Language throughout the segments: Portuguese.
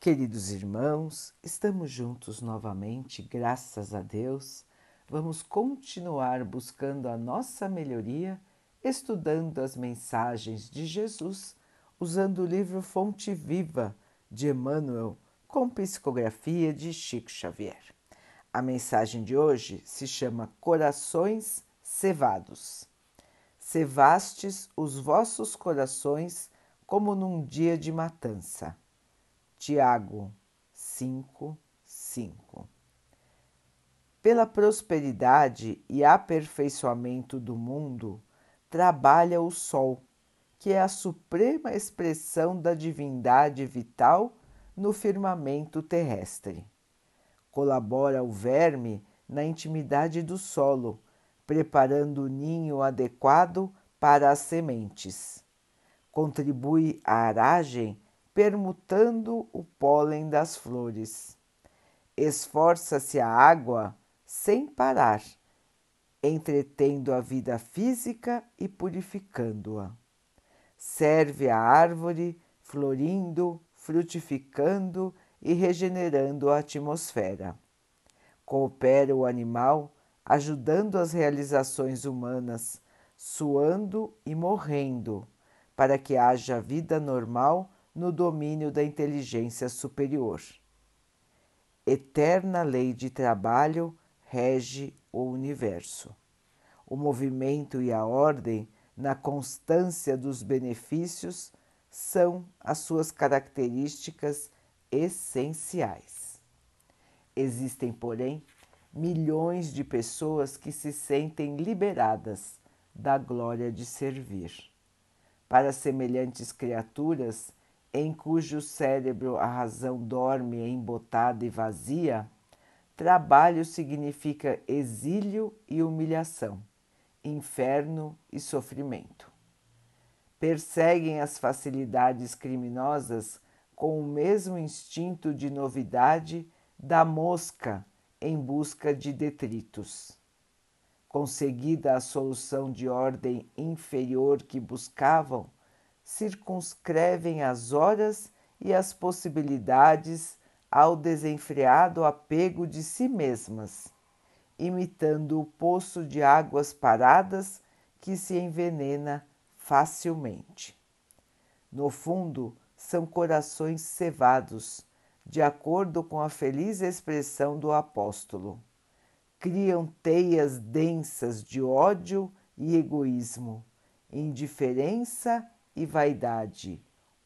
Queridos irmãos, estamos juntos novamente, graças a Deus. Vamos continuar buscando a nossa melhoria, estudando as mensagens de Jesus, usando o livro Fonte Viva de Emmanuel, com psicografia de Chico Xavier. A mensagem de hoje se chama Corações Cevados. Cevastes os vossos corações como num dia de matança Tiago 5, 5 Pela prosperidade e aperfeiçoamento do mundo, trabalha o Sol, que é a suprema expressão da divindade vital no firmamento terrestre. Colabora o verme na intimidade do solo, preparando o ninho adequado para as sementes. Contribui à aragem permutando o pólen das flores. Esforça-se a água sem parar, entretendo a vida física e purificando-a. Serve a árvore florindo, frutificando e regenerando a atmosfera. Coopera o animal, ajudando as realizações humanas, suando e morrendo, para que haja vida normal no domínio da inteligência superior. Eterna lei de trabalho rege o universo. O movimento e a ordem na constância dos benefícios são as suas características essenciais. Existem, porém, milhões de pessoas que se sentem liberadas da glória de servir. Para semelhantes criaturas, em cujo cérebro a razão dorme embotada e vazia, trabalho significa exílio e humilhação, inferno e sofrimento. Perseguem as facilidades criminosas com o mesmo instinto de novidade da mosca em busca de detritos. Conseguida a solução de ordem inferior que buscavam, circunscrevem as horas e as possibilidades ao desenfreado apego de si mesmas, imitando o poço de águas paradas que se envenena facilmente. No fundo, são corações cevados, de acordo com a feliz expressão do apóstolo. Criam teias densas de ódio e egoísmo, indiferença e vaidade,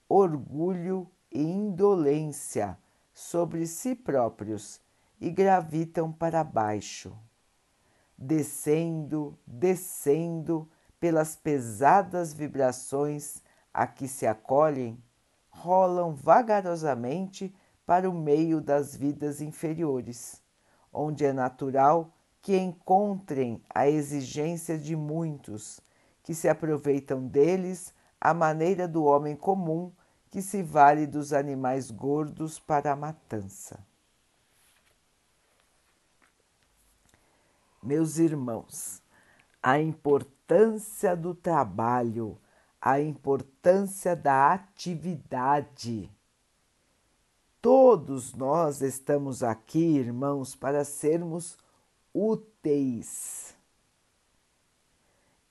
orgulho e indolência sobre si próprios e gravitam para baixo. Descendo, descendo pelas pesadas vibrações a que se acolhem, rolam vagarosamente para o meio das vidas inferiores, onde é natural que encontrem a exigência de muitos que se aproveitam deles à maneira do homem comum que se vale dos animais gordos para a matança. Meus irmãos, a importância do trabalho, a importância da atividade. Todos nós estamos aqui, irmãos, para sermos úteis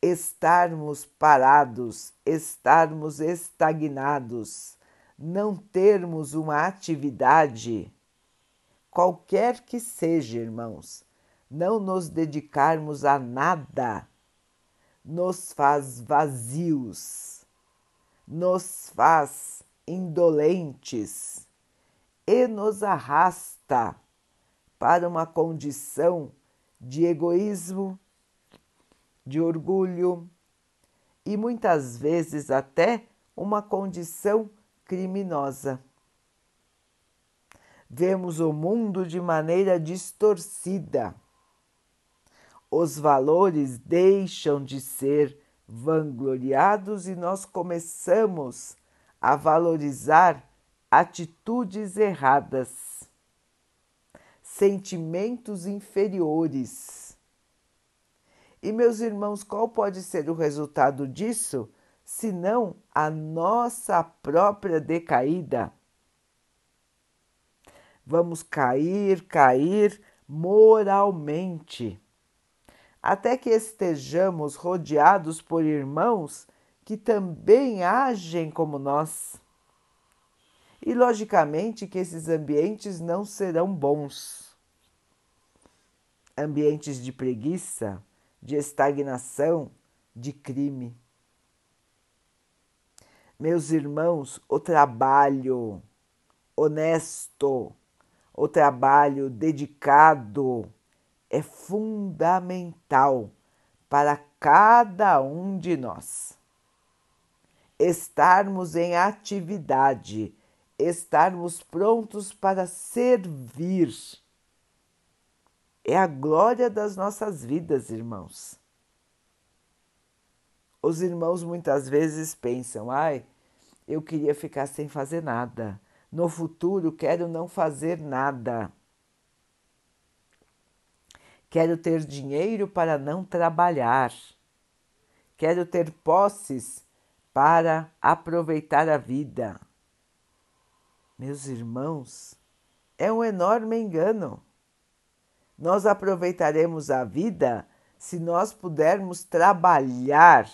estarmos parados, estarmos estagnados, não termos uma atividade, qualquer que seja, irmãos, não nos dedicarmos a nada, nos faz vazios, nos faz indolentes e nos arrasta para uma condição de egoísmo de orgulho e muitas vezes até uma condição criminosa. Vemos o mundo de maneira distorcida. Os valores deixam de ser vangloriados e nós começamos a valorizar atitudes erradas, sentimentos inferiores e, meus irmãos, qual pode ser o resultado disso, senão a nossa própria decaída? vamos cair, cair moralmente, até que estejamos rodeados por irmãos que também agem como nós. E logicamente que esses ambientes não serão bons. Ambientes de preguiça, de estagnação, de crime. Meus irmãos, o trabalho honesto, o trabalho dedicado é fundamental para cada um de nós. Estarmos em atividade, estarmos prontos para servir. É a glória das nossas vidas, irmãos. Os irmãos muitas vezes pensam: ai, eu queria ficar sem fazer nada. No futuro quero não fazer nada. Quero ter dinheiro para não trabalhar. Quero ter posses para aproveitar a vida. Meus irmãos, é um enorme engano. Nós aproveitaremos a vida se nós pudermos trabalhar,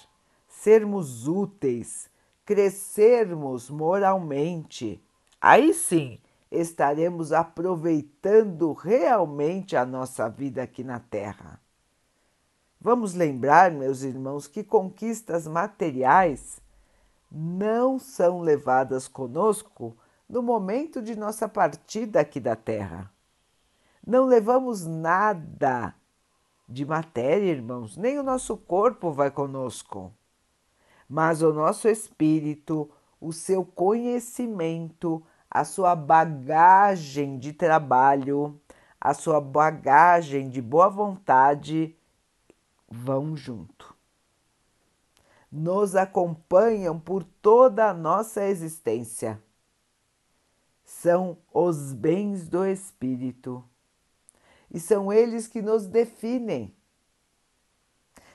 sermos úteis, crescermos moralmente Aí sim estaremos aproveitando realmente a nossa vida aqui na Terra. Vamos lembrar, meus irmãos, que conquistas materiais não são levadas conosco no momento de nossa partida aqui da Terra. Não levamos nada de matéria, irmãos, nem o nosso corpo vai conosco, mas o nosso espírito, o seu conhecimento, a sua bagagem de trabalho, a sua bagagem de boa vontade vão junto. Nos acompanham por toda a nossa existência. São os bens do Espírito e são eles que nos definem.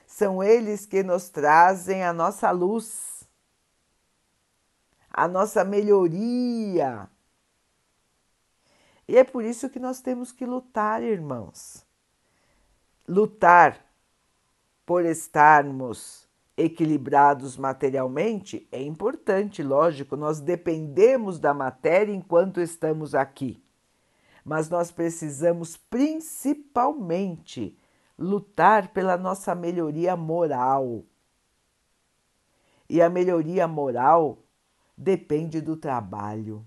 São eles que nos trazem a nossa luz a nossa melhoria. E é por isso que nós temos que lutar, irmãos. Lutar por estarmos equilibrados materialmente é importante, lógico, nós dependemos da matéria enquanto estamos aqui. Mas nós precisamos principalmente lutar pela nossa melhoria moral. E a melhoria moral depende do trabalho,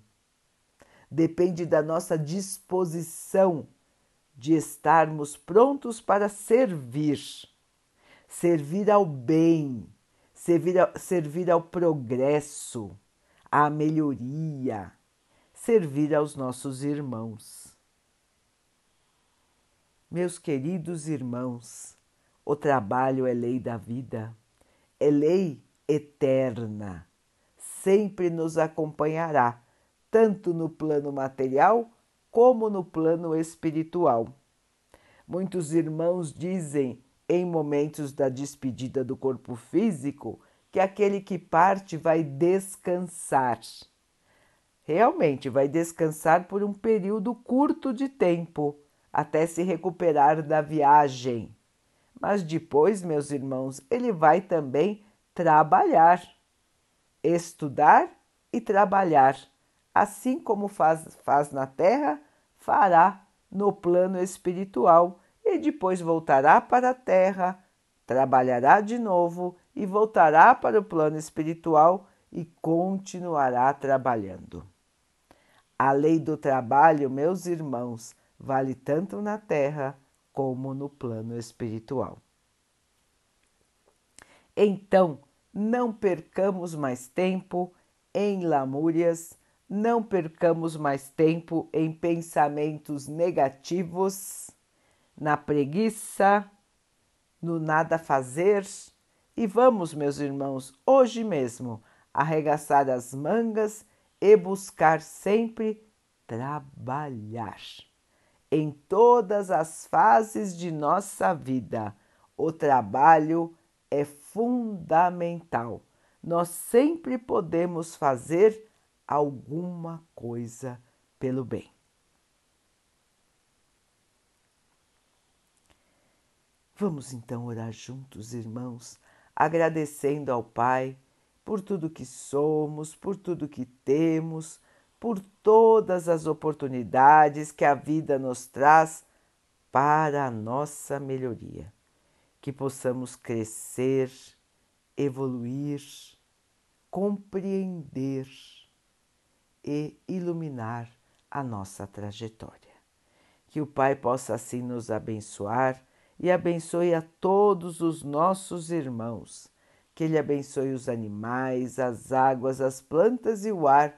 depende da nossa disposição de estarmos prontos para servir, servir ao bem, servir ao, servir ao progresso, à melhoria, servir aos nossos irmãos. Meus queridos irmãos, o trabalho é lei da vida, é lei eterna sempre nos acompanhará, tanto no plano material como no plano espiritual. Muitos irmãos dizem, em momentos da despedida do corpo físico, que aquele que parte vai descansar. Realmente vai descansar por um período curto de tempo, até se recuperar da viagem. Mas depois, meus irmãos, ele vai também trabalhar estudar e trabalhar, assim como faz, faz na terra, fará no plano espiritual e depois voltará para a terra, trabalhará de novo e voltará para o plano espiritual e continuará trabalhando. A lei do trabalho, meus irmãos, vale tanto na terra como no plano espiritual. Então, não percamos mais tempo em lamúrias, não percamos mais tempo em pensamentos negativos, na preguiça, no nada fazer. E vamos, meus irmãos, hoje mesmo arregaçar as mangas e buscar sempre trabalhar em todas as fases de nossa vida. O trabalho é fundamental. Nós sempre podemos fazer alguma coisa pelo bem. Vamos então orar juntos, irmãos, agradecendo ao Pai por tudo que somos, por tudo que temos por todas as oportunidades que a vida nos traz para a nossa melhoria. Que possamos crescer, evoluir, compreender e iluminar a nossa trajetória. Que o Pai possa assim nos abençoar e abençoe a todos os nossos irmãos. Que Ele abençoe os animais, as águas, as plantas e o ar